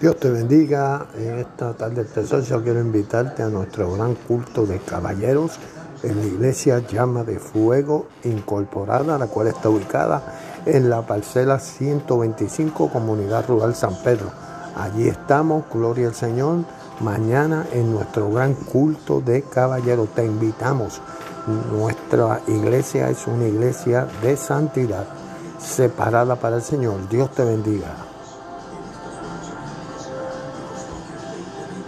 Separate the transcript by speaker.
Speaker 1: Dios te bendiga. En esta tarde especial yo quiero invitarte a nuestro gran culto de caballeros en la iglesia Llama de Fuego Incorporada, la cual está ubicada en la parcela 125, Comunidad Rural San Pedro. Allí estamos, gloria al Señor, mañana en nuestro gran culto de caballeros. Te invitamos. Nuestra iglesia es una iglesia de santidad, separada para el Señor. Dios te bendiga.